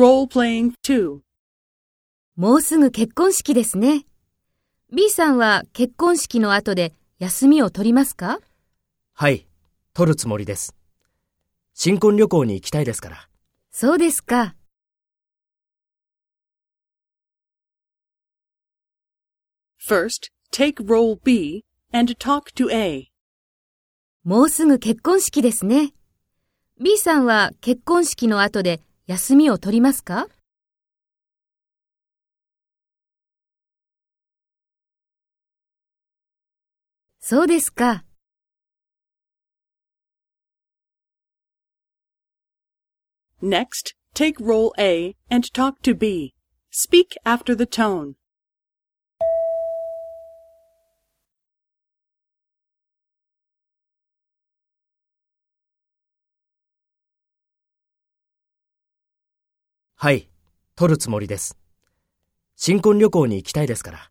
Role-playing 2. もうすぐ結婚式ですね。B さんは結婚式の後で休みを取りますか？はい、取るつもりです。新婚旅行に行きたいですから。そうですか。First, take role B and talk to A. もうすぐ結婚式ですね。B さんは結婚式の後で休みを取りますかそうですか。Next, take role A and talk to B. Speak after the tone. はい、取るつもりです。新婚旅行に行きたいですから。